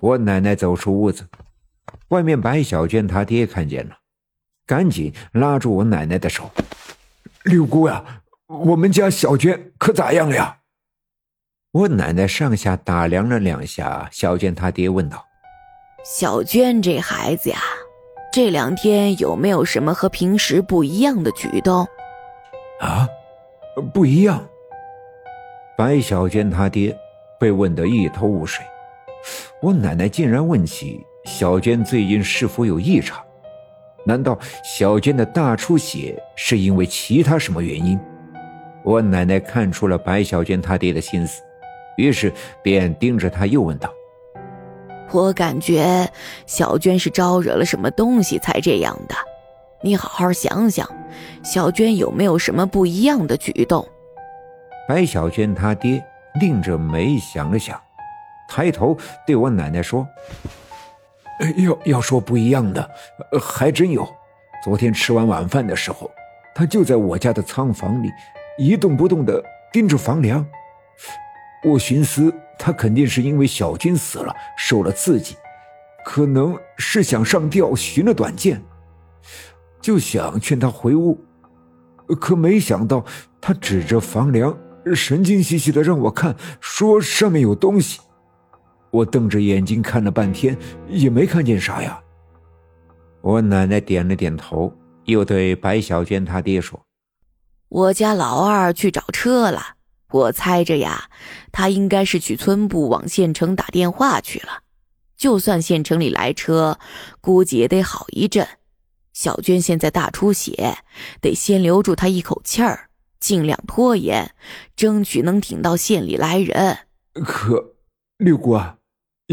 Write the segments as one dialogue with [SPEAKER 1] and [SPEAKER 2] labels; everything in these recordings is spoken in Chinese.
[SPEAKER 1] 我奶奶走出屋子，外面白小娟她爹看见了，赶紧拉住我奶奶的手：“
[SPEAKER 2] 六姑呀，我们家小娟可咋样了呀？”
[SPEAKER 1] 我奶奶上下打量了两下小娟，她爹问道：“
[SPEAKER 3] 小娟这孩子呀，这两天有没有什么和平时不一样的举动？”
[SPEAKER 2] 啊，不一样。
[SPEAKER 1] 白小娟她爹被问得一头雾水。我奶奶竟然问起小娟最近是否有异常？难道小娟的大出血是因为其他什么原因？我奶奶看出了白小娟她爹的心思，于是便盯着他又问道：“
[SPEAKER 3] 我感觉小娟是招惹了什么东西才这样的，你好好想想，小娟有没有什么不一样的举动？”
[SPEAKER 1] 白小娟她爹拧着眉想了想。抬头对我奶奶说：“
[SPEAKER 2] 要要说不一样的，还真有。昨天吃完晚饭的时候，他就在我家的仓房里一动不动的盯着房梁。我寻思他肯定是因为小军死了受了刺激，可能是想上吊寻了短见，就想劝他回屋。可没想到他指着房梁，神经兮兮的让我看，说上面有东西。”我瞪着眼睛看了半天，也没看见啥呀。
[SPEAKER 1] 我奶奶点了点头，又对白小娟她爹说：“
[SPEAKER 3] 我家老二去找车了，我猜着呀，他应该是去村部往县城打电话去了。就算县城里来车，估计也得好一阵。小娟现在大出血，得先留住她一口气儿，尽量拖延，争取能挺到县里来人。
[SPEAKER 2] 可六姑啊。”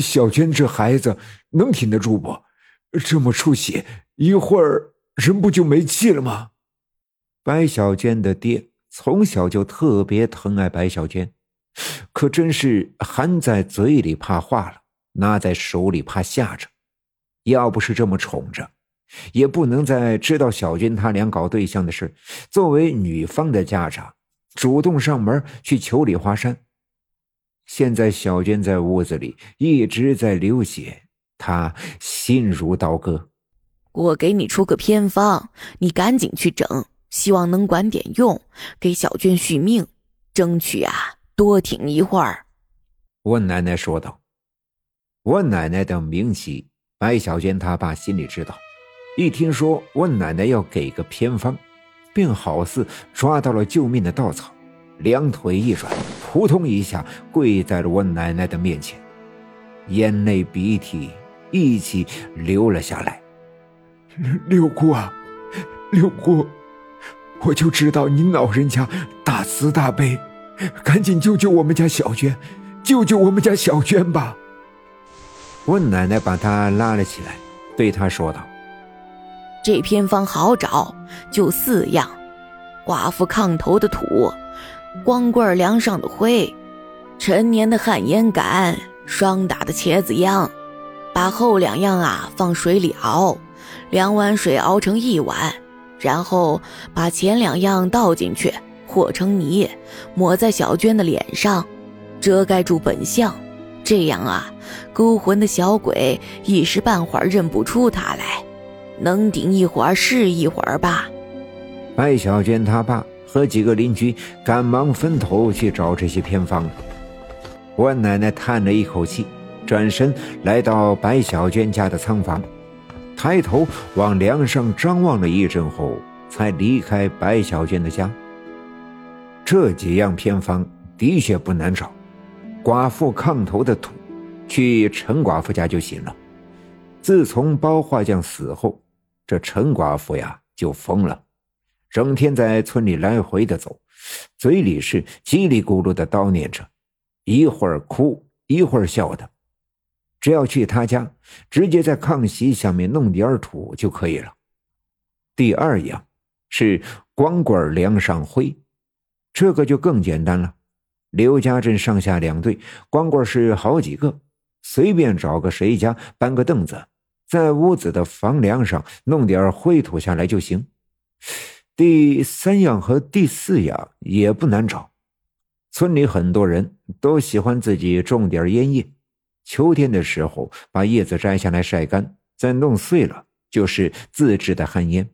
[SPEAKER 2] 小娟这孩子能挺得住不？这么出血，一会儿人不就没气了吗？
[SPEAKER 1] 白小娟的爹从小就特别疼爱白小娟，可真是含在嘴里怕化了，拿在手里怕吓着。要不是这么宠着，也不能在知道小娟他俩搞对象的事，作为女方的家长，主动上门去求李华山。现在小娟在屋子里一直在流血，她心如刀割。
[SPEAKER 3] 我给你出个偏方，你赶紧去整，希望能管点用，给小娟续命，争取啊多挺一会儿。
[SPEAKER 1] 我奶奶说道。我奶奶的名气，白小娟她爸心里知道。一听说我奶奶要给个偏方，便好似抓到了救命的稻草。两腿一软，扑通一下跪在了我奶奶的面前，眼泪鼻涕一起流了下来。
[SPEAKER 2] 六姑啊，六姑，我就知道您老人家大慈大悲，赶紧救救我们家小娟，救救我们家小娟吧！
[SPEAKER 1] 我奶奶把她拉了起来，对她说道：“
[SPEAKER 3] 这偏方好找，就四样：寡妇炕头的土。”光棍梁上的灰，陈年的旱烟杆，霜打的茄子秧，把后两样啊放水里熬，两碗水熬成一碗，然后把前两样倒进去和成泥，抹在小娟的脸上，遮盖住本相，这样啊，勾魂的小鬼一时半会儿认不出他来，能顶一会儿是一会儿吧。
[SPEAKER 1] 白小娟她爸。和几个邻居赶忙分头去找这些偏方。我奶奶叹了一口气，转身来到白小娟家的仓房，抬头往梁上张望了一阵后，才离开白小娟的家。这几样偏方的确不难找，寡妇炕头的土，去陈寡妇家就行了。自从包画匠死后，这陈寡妇呀就疯了。整天在村里来回的走，嘴里是叽里咕噜的叨念着，一会儿哭一会儿笑的。只要去他家，直接在炕席下面弄点土就可以了。第二样是光棍梁上灰，这个就更简单了。刘家镇上下两队光棍是好几个，随便找个谁家搬个凳子，在屋子的房梁上弄点灰土下来就行。第三样和第四样也不难找，村里很多人都喜欢自己种点烟叶，秋天的时候把叶子摘下来晒干，再弄碎了，就是自制的旱烟。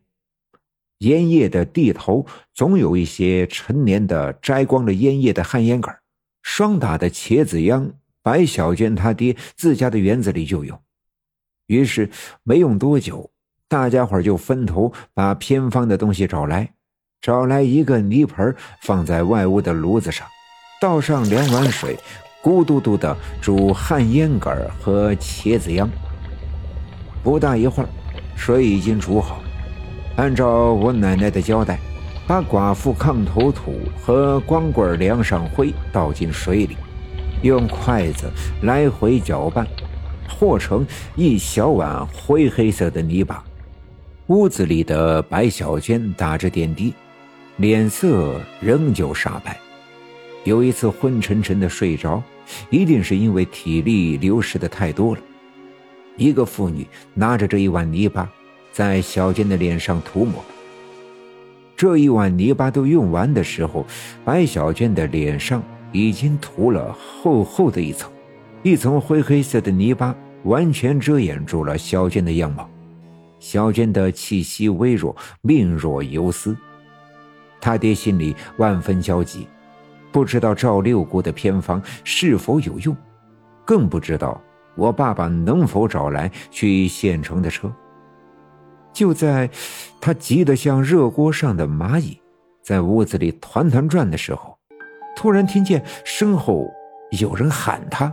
[SPEAKER 1] 烟叶的地头总有一些陈年的摘光了烟叶的旱烟杆，霜打的茄子秧，白小娟她爹自家的园子里就有。于是没用多久，大家伙就分头把偏方的东西找来，找来一个泥盆，放在外屋的炉子上，倒上两碗水，咕嘟嘟的煮旱烟杆和茄子秧。不大一会儿，水已经煮好。按照我奶奶的交代，把寡妇炕头土和光棍梁上灰倒进水里，用筷子来回搅拌，和成一小碗灰黑色的泥巴。屋子里的白小娟打着点滴，脸色仍旧煞白，有一次昏沉沉的睡着，一定是因为体力流失的太多了。一个妇女拿着这一碗泥巴。在小娟的脸上涂抹。这一碗泥巴都用完的时候，白小娟的脸上已经涂了厚厚的一层，一层灰黑色的泥巴完全遮掩住了小娟的样貌。小娟的气息微弱，命若游丝。他爹心里万分焦急，不知道赵六姑的偏方是否有用，更不知道我爸爸能否找来去县城的车。就在他急得像热锅上的蚂蚁，在屋子里团团转的时候，突然听见身后有人喊他。